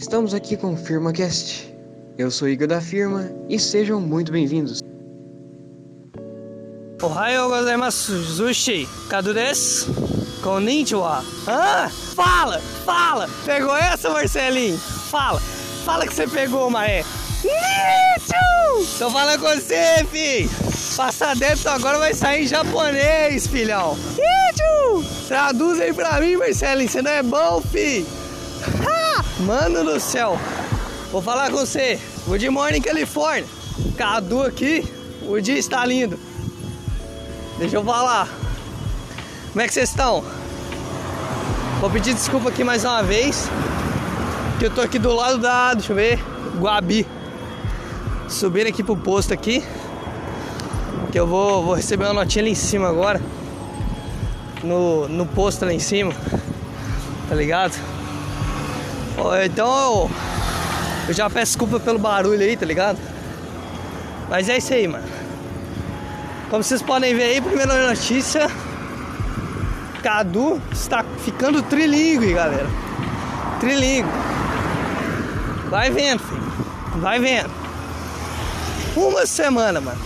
Estamos aqui com o FirmaCast. Eu sou Igor da firma e sejam muito bem-vindos. Ohayou gozaimasu, Zushi. Kadu desu. Konnichiwa. Ah, fala, fala. Pegou essa, Marcelinho? Fala. Fala que você pegou, Maé. Nichu! Tô falando com você, fi. Passa dentro agora vai sair em japonês, filhão. Nichu! Traduz aí pra mim, Marcelinho. Você não é bom, fi. Mano do céu. Vou falar com você. Good morning, Califórnia. Cadu aqui. O dia está lindo. Deixa eu falar. Como é que vocês estão? Vou pedir desculpa aqui mais uma vez. Que eu tô aqui do lado da. Deixa eu ver. Guabi. Subindo aqui pro posto aqui. Que eu vou, vou receber uma notinha ali em cima agora. No, no posto lá em cima. Tá ligado? Então eu, eu já peço desculpa pelo barulho aí, tá ligado? Mas é isso aí, mano. Como vocês podem ver aí, primeira notícia. Cadu está ficando trilingue, galera. Trilingue. Vai vendo, filho. Vai vendo. Uma semana, mano.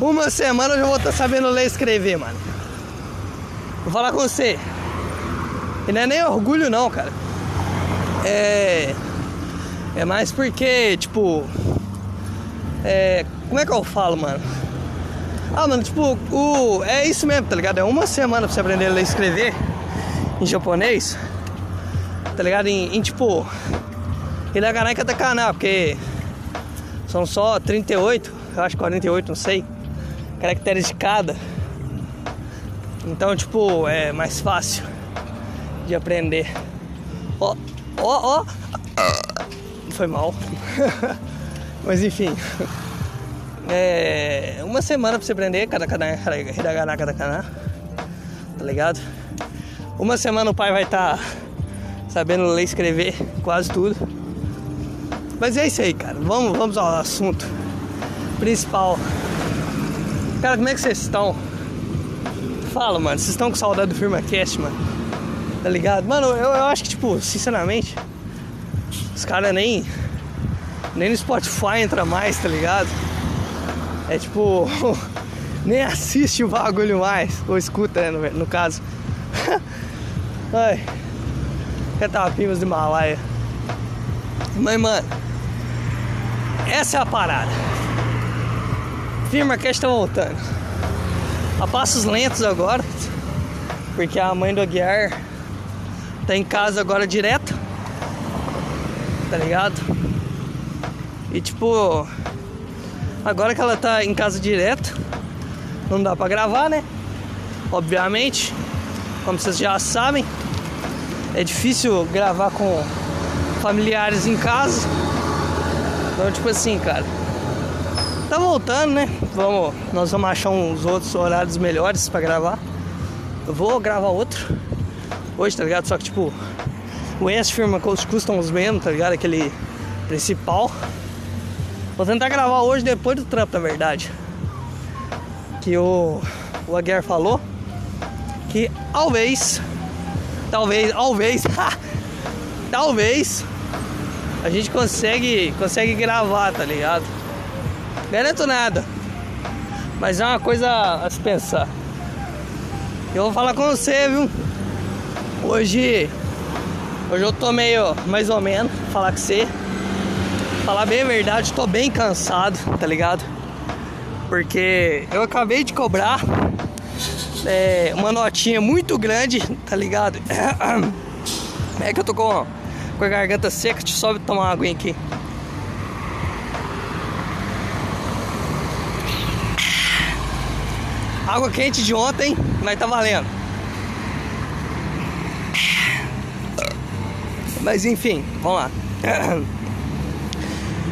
Uma semana eu já vou estar sabendo ler e escrever, mano. Vou falar com você. E não é nem orgulho não, cara. É. É mais porque, tipo. É. Como é que eu falo, mano? Ah, mano, tipo, o, é isso mesmo, tá ligado? É uma semana pra você aprender a ler e escrever em japonês, tá ligado? Em, em tipo, hiragana e katakana, porque são só 38, eu acho 48, não sei, caracteres de cada. Então, tipo, é mais fácil de aprender. Ó, ó, ó. Foi mal. Mas enfim. É, uma semana pra você aprender cada hiragana, katakana, tá ligado? Uma semana o pai vai estar tá sabendo ler e escrever quase tudo. Mas é isso aí, cara. Vamos, vamos ao assunto principal. Cara, como é que vocês estão? Fala, mano. Vocês estão com saudade do FirmaCast, mano? Tá ligado? Mano, eu, eu acho que, tipo, sinceramente, os caras nem. Nem no Spotify entra mais, tá ligado? É tipo. nem assiste o bagulho mais. Ou escuta, né, no, no caso. Ai. Catapimas do Himalaia. Mas, mano. Essa é a parada. Firma que está voltando. A passos lentos agora. Porque a mãe do Aguiar tá em casa agora direto. Tá ligado? E tipo. Agora que ela tá em casa direto, não dá pra gravar, né? Obviamente, como vocês já sabem, é difícil gravar com familiares em casa. Então, tipo assim, cara, tá voltando, né? Vamos, nós vamos achar uns outros horários melhores para gravar. Eu vou gravar outro hoje, tá ligado? Só que, tipo, o S firma custam os mesmos, tá ligado? Aquele principal. Vou tentar gravar hoje depois do trampo, na verdade. Que o, o Aguiar falou que talvez, talvez, talvez, talvez a gente consegue, consegue gravar, tá ligado? Garanto nada, mas é uma coisa a se pensar. Eu vou falar com você, viu? Hoje, hoje eu tô meio mais ou menos, falar com você. Falar bem a verdade, tô bem cansado, tá ligado? Porque eu acabei de cobrar é, uma notinha muito grande, tá ligado? É que eu tô com, com a garganta seca, eu só tomar uma aguinha aqui. Água quente de ontem, mas tá valendo. Mas enfim, vamos lá.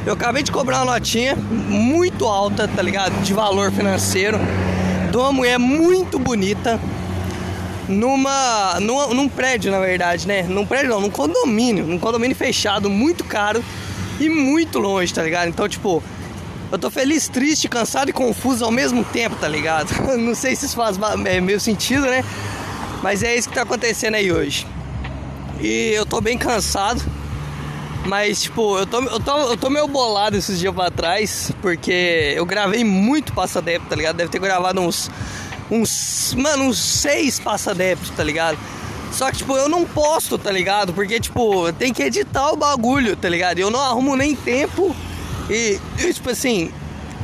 Eu acabei de cobrar uma notinha muito alta, tá ligado? De valor financeiro. De uma mulher muito bonita. Numa, numa. num prédio, na verdade, né? Num prédio não, num condomínio. Num condomínio fechado, muito caro e muito longe, tá ligado? Então, tipo, eu tô feliz, triste, cansado e confuso ao mesmo tempo, tá ligado? Não sei se isso faz é, meio sentido, né? Mas é isso que tá acontecendo aí hoje. E eu tô bem cansado Mas, tipo, eu tô, eu, tô, eu tô meio bolado esses dias pra trás, porque eu gravei muito passadepo, tá ligado? Deve ter gravado uns. Uns. Mano, uns seis passadepos, tá ligado? Só que, tipo, eu não posto, tá ligado? Porque, tipo, tem que editar o bagulho, tá ligado? Eu não arrumo nem tempo. E, tipo assim,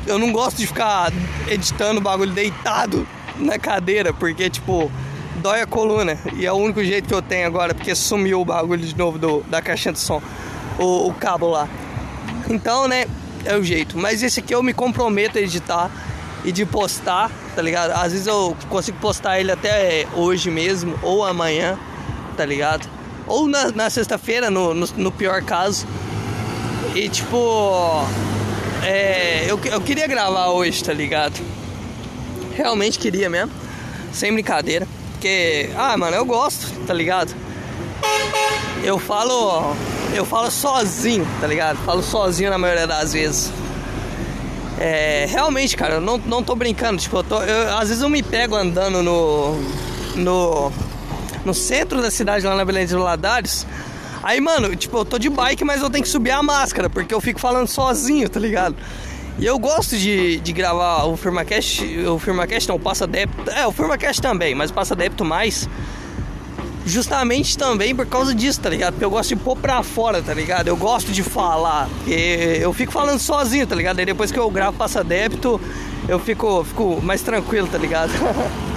eu não gosto de ficar editando o bagulho deitado na cadeira, porque, tipo, dói a coluna. E é o único jeito que eu tenho agora, porque sumiu o bagulho de novo do, da caixinha de som o, o cabo lá. Então, né, é o jeito. Mas esse aqui eu me comprometo a editar e de postar, tá ligado? Às vezes eu consigo postar ele até hoje mesmo, ou amanhã, tá ligado? Ou na, na sexta-feira, no, no, no, pior caso. E tipo, é, eu, eu queria gravar hoje, tá ligado? Realmente queria mesmo, sem brincadeira. Porque, ah, mano, eu gosto, tá ligado? Eu falo eu falo sozinho, tá ligado? Falo sozinho na maioria das vezes. É, realmente, cara, eu não, não tô brincando. Tipo, eu tô, eu, às vezes eu me pego andando no, no, no centro da cidade, lá na Belém de Ladares. Aí, mano, tipo, eu tô de bike, mas eu tenho que subir a máscara, porque eu fico falando sozinho, tá ligado? E eu gosto de, de gravar o FirmaCast, o FirmaCast não, o Passa Débito, é, o FirmaCast também, mas o Passa Débito mais justamente também por causa disso, tá ligado? Porque eu gosto de pôr pra fora, tá ligado? Eu gosto de falar, porque eu fico falando sozinho, tá ligado? Aí depois que eu gravo passa débito, eu fico, fico mais tranquilo, tá ligado?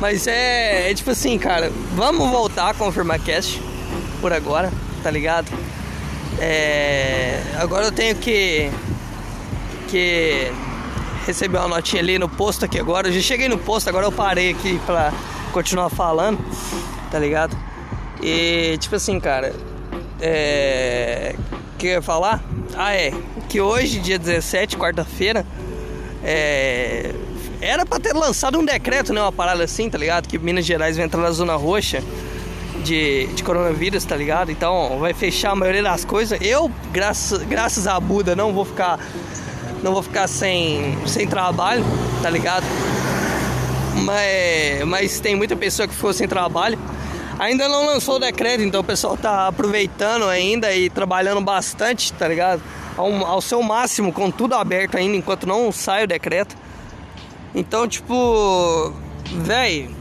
Mas é, é tipo assim, cara, vamos voltar com o FirmaCast por agora, tá ligado? É, agora eu tenho que que receber uma notinha ali no posto aqui agora. Eu já cheguei no posto, agora eu parei aqui pra continuar falando, tá ligado? E tipo assim, cara, é. O que eu ia falar? Ah, é. Que hoje, dia 17, quarta-feira, é. Era pra ter lançado um decreto, né? Uma parada assim, tá ligado? Que Minas Gerais vai entrar na zona roxa de, de coronavírus, tá ligado? Então vai fechar a maioria das coisas. Eu, graças, graças a Buda, não vou ficar. Não vou ficar sem, sem trabalho, tá ligado? mas, mas tem muita pessoa que ficou sem trabalho. Ainda não lançou o decreto, então o pessoal tá aproveitando ainda e trabalhando bastante, tá ligado? Ao, ao seu máximo, com tudo aberto ainda, enquanto não sai o decreto. Então, tipo, velho,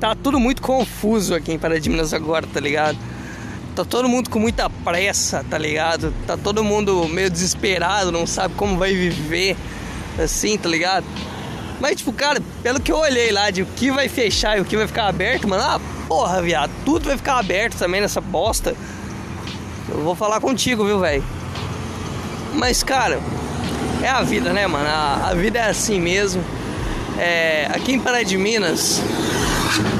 tá tudo muito confuso aqui em Pará agora, tá ligado? Tá todo mundo com muita pressa, tá ligado? Tá todo mundo meio desesperado, não sabe como vai viver, assim, tá ligado? Mas, tipo, cara, pelo que eu olhei lá de o que vai fechar e o que vai ficar aberto, mano, ah, porra, viado, tudo vai ficar aberto também nessa bosta. Eu vou falar contigo, viu, velho? Mas, cara, é a vida, né, mano? A, a vida é assim mesmo. É, aqui em Pará de Minas,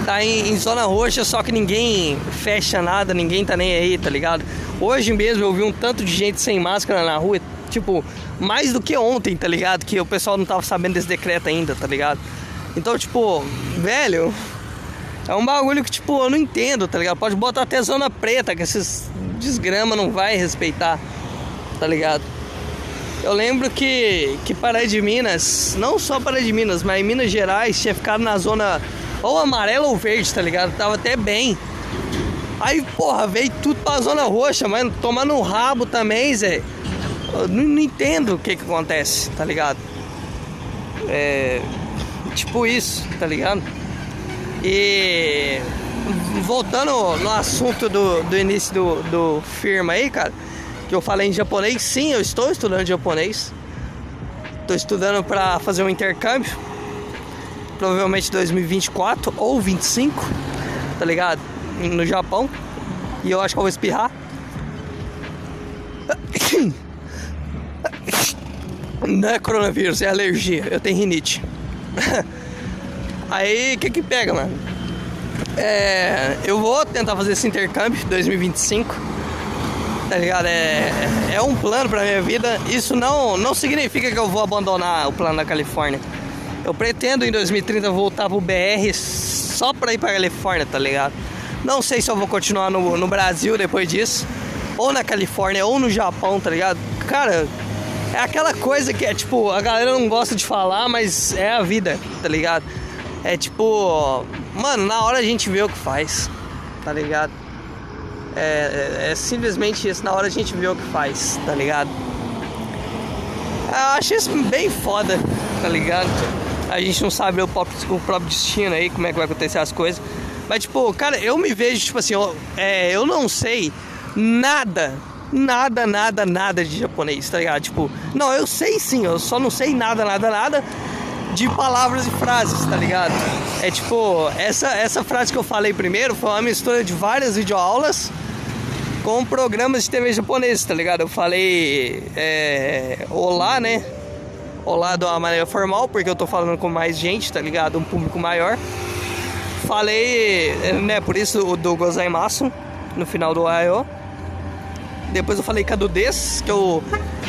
tá em, em, zona roxa, só que ninguém fecha nada, ninguém tá nem aí, tá ligado? Hoje mesmo eu vi um tanto de gente sem máscara na rua, tipo, mais do que ontem, tá ligado? Que o pessoal não tava sabendo desse decreto ainda, tá ligado? Então, tipo, velho, é um bagulho que, tipo, eu não entendo, tá ligado? Pode botar até zona preta, que esses desgrama não vai respeitar, tá ligado? Eu lembro que, que Pará de Minas, não só Pará de Minas, mas em Minas Gerais tinha ficado na zona ou amarela ou verde, tá ligado? Tava até bem. Aí, porra, veio tudo pra zona roxa, mas tomar no rabo também, Zé. Eu não, não entendo o que que acontece, tá ligado? É. Tipo isso, tá ligado? E. Voltando no assunto do, do início do, do firma aí, cara, que eu falei em japonês, sim, eu estou estudando japonês. Estou estudando para fazer um intercâmbio, provavelmente 2024 ou 25, tá ligado? No Japão. E eu acho que eu vou espirrar. Não é coronavírus, é alergia. Eu tenho rinite. Aí, o que que pega, mano? É, eu vou tentar fazer esse intercâmbio 2025. Tá ligado? É, é um plano pra minha vida. Isso não, não significa que eu vou abandonar o plano da Califórnia. Eu pretendo em 2030 voltar pro BR só pra ir pra Califórnia, tá ligado? Não sei se eu vou continuar no, no Brasil depois disso, ou na Califórnia, ou no Japão, tá ligado? Cara, é aquela coisa que é tipo, a galera não gosta de falar, mas é a vida, tá ligado? É tipo, mano, na hora a gente vê o que faz, tá ligado? É, é, é simplesmente isso, na hora a gente vê o que faz, tá ligado? Eu acho isso bem foda, tá ligado? A gente não sabe o próprio, o próprio destino aí, como é que vai acontecer as coisas. Mas, tipo, cara, eu me vejo, tipo assim, eu, é, eu não sei nada, nada, nada, nada de japonês, tá ligado? Tipo, não, eu sei sim, eu só não sei nada, nada, nada de palavras e frases, tá ligado? É tipo, essa, essa frase que eu falei primeiro foi uma mistura de várias videoaulas com programas de TV japonês, tá ligado? Eu falei é, olá, né? Olá de uma maneira formal, porque eu tô falando com mais gente, tá ligado? Um público maior. Falei, né, por isso o do Gozaimasu no final do I.O. Depois eu falei Cadudez, que eu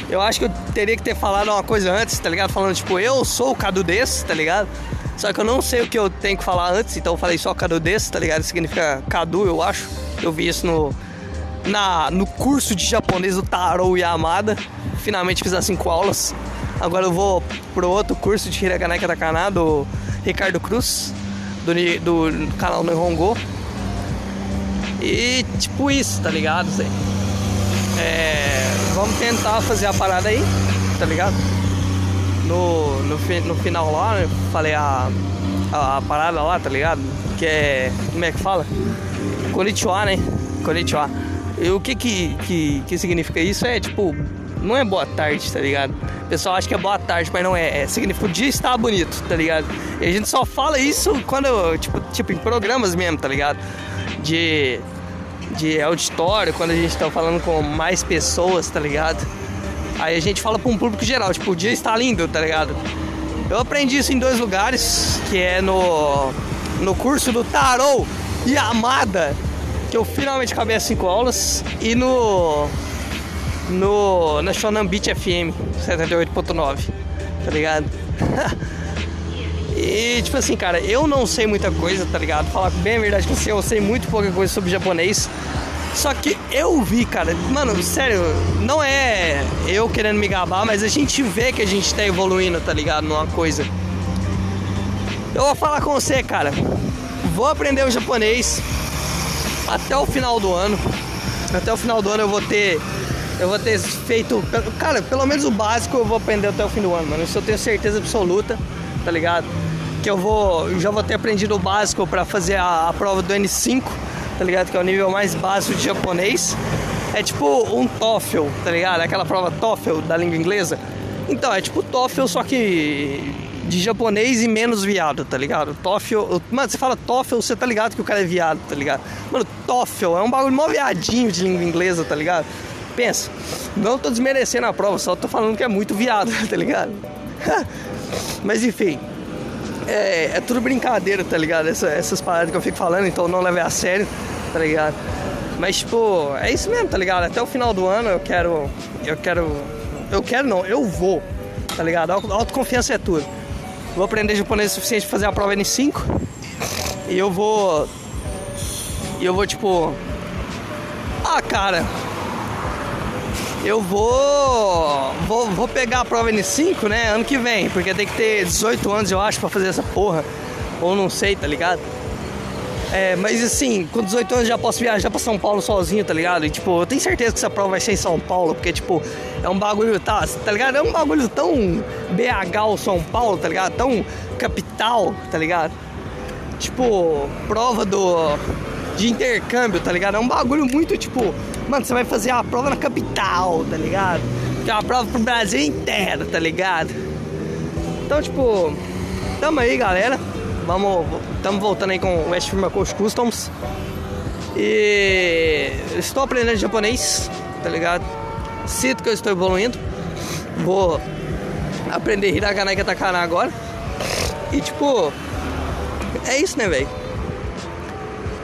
eu acho que eu teria que ter falado uma coisa antes, tá ligado? Falando tipo, eu sou o Cadudez, tá ligado? Só que eu não sei o que eu tenho que falar antes, então eu falei só Cadudez, tá ligado? Significa Cadu, eu acho. Eu vi isso no na, no curso de japonês do Taro Yamada. Finalmente fiz as cinco aulas. Agora eu vou pro outro curso de Hiragana Katakana do Ricardo Cruz, do, do canal Nihongo. E tipo isso, tá ligado? É, vamos tentar fazer a parada aí, tá ligado? No, no, no final lá, eu falei a, a, a, parada lá, tá ligado? Que é. Como é que fala? Konnichiwa, né? Konnichiwa. E o que que, que que significa isso? É tipo, não é boa tarde, tá ligado? O pessoal acha que é boa tarde, mas não é. é significa o dia está bonito, tá ligado? E a gente só fala isso quando, tipo, tipo em programas mesmo, tá ligado? De, de auditório, quando a gente tá falando com mais pessoas, tá ligado? Aí a gente fala para um público geral, tipo, o dia está lindo, tá ligado? Eu aprendi isso em dois lugares, que é no, no curso do Tarot Yamada, que eu finalmente acabei as 5 aulas e no no na Shonan Beach FM 78.9, tá ligado? e tipo assim, cara, eu não sei muita coisa, tá ligado? Falar bem a verdade que eu sei muito pouca coisa sobre japonês. Só que eu vi, cara, mano, sério, não é eu querendo me gabar, mas a gente vê que a gente tá evoluindo, tá ligado? Numa coisa. Eu vou falar com você, cara. Vou aprender o japonês até o final do ano. Até o final do ano eu vou ter. Eu vou ter feito. Cara, pelo menos o básico eu vou aprender até o fim do ano, mano. Isso eu tenho certeza absoluta, tá ligado? Que eu vou. Já vou ter aprendido o básico para fazer a, a prova do N5, tá ligado? Que é o nível mais básico de japonês. É tipo um TOEFL, tá ligado? Aquela prova TOEFL da língua inglesa. Então, é tipo TOEFL, só que de japonês e menos viado, tá ligado? TOEFL, mano, você fala TOEFL, você tá ligado que o cara é viado, tá ligado? Mano, TOEFL é um bagulho mó viadinho de língua inglesa, tá ligado? Pensa, não tô desmerecendo a prova, só tô falando que é muito viado, tá ligado? Mas enfim, é, é, tudo brincadeira, tá ligado? Essa, essas paradas que eu fico falando, então não leve a sério, tá ligado? Mas tipo, é isso mesmo, tá ligado? Até o final do ano eu quero. Eu quero. Eu quero não, eu vou, tá ligado? Autoconfiança é tudo. Vou aprender japonês o suficiente para fazer a prova N5. E eu vou. E eu vou tipo. Ah, cara. Eu vou, vou. Vou pegar a prova N5, né? Ano que vem. Porque tem que ter 18 anos, eu acho, para fazer essa porra. Ou não sei, tá ligado? É, mas assim, com 18 anos já posso viajar pra São Paulo sozinho, tá ligado? E tipo, eu tenho certeza que essa prova vai ser em São Paulo, porque tipo, é um bagulho, tá, tá ligado? É um bagulho tão BH ou São Paulo, tá ligado? Tão capital, tá ligado? Tipo, prova do de intercâmbio, tá ligado? É um bagulho muito tipo, mano, você vai fazer a prova na capital, tá ligado? Que é uma prova pro Brasil inteiro, tá ligado? Então, tipo, tamo aí, galera. Vamos, estamos voltando aí com o West Firma Coast Customs. E estou aprendendo japonês, tá ligado? Sinto que eu estou evoluindo. Vou aprender hiragana e katakana agora. E tipo, é isso, né, velho?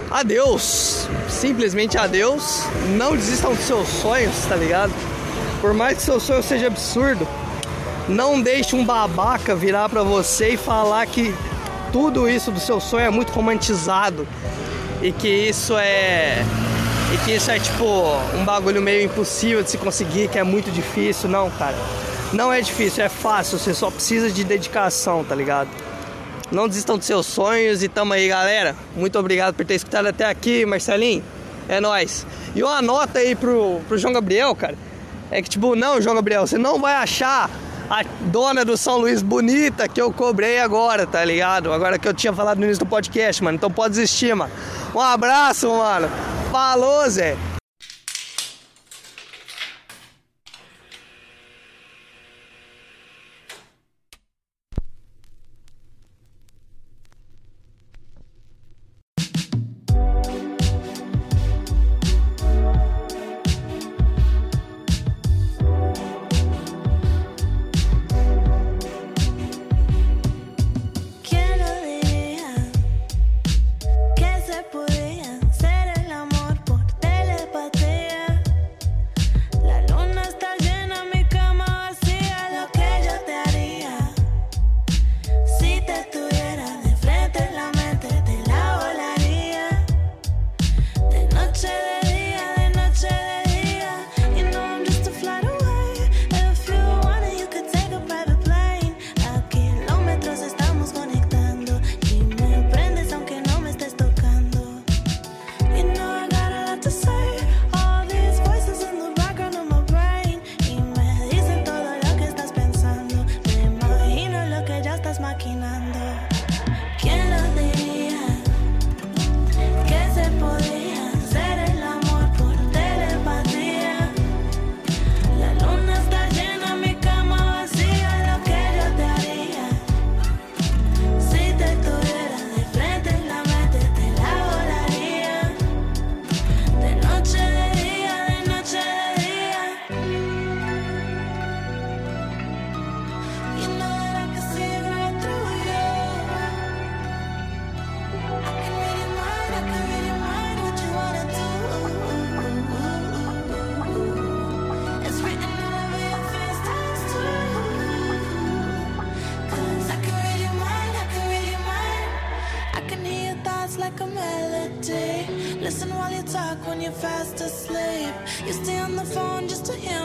Adeus, simplesmente adeus. Não desistam dos seus sonhos, tá ligado? Por mais que seu sonho seja absurdo, não deixe um babaca virar pra você e falar que tudo isso do seu sonho é muito romantizado e que isso é e que isso é tipo um bagulho meio impossível de se conseguir, que é muito difícil, não, cara. Não é difícil, é fácil, você só precisa de dedicação, tá ligado? Não desistam dos seus sonhos e tamo aí, galera. Muito obrigado por ter escutado até aqui, Marcelinho. É nós. E uma nota aí pro, pro João Gabriel, cara. É que, tipo, não, João Gabriel, você não vai achar a dona do São Luís bonita que eu cobrei agora, tá ligado? Agora que eu tinha falado no início do podcast, mano. Então pode desistir, mano. Um abraço, mano. Falou, Zé. Listen while you talk when you're fast asleep. You stay on the phone just to hear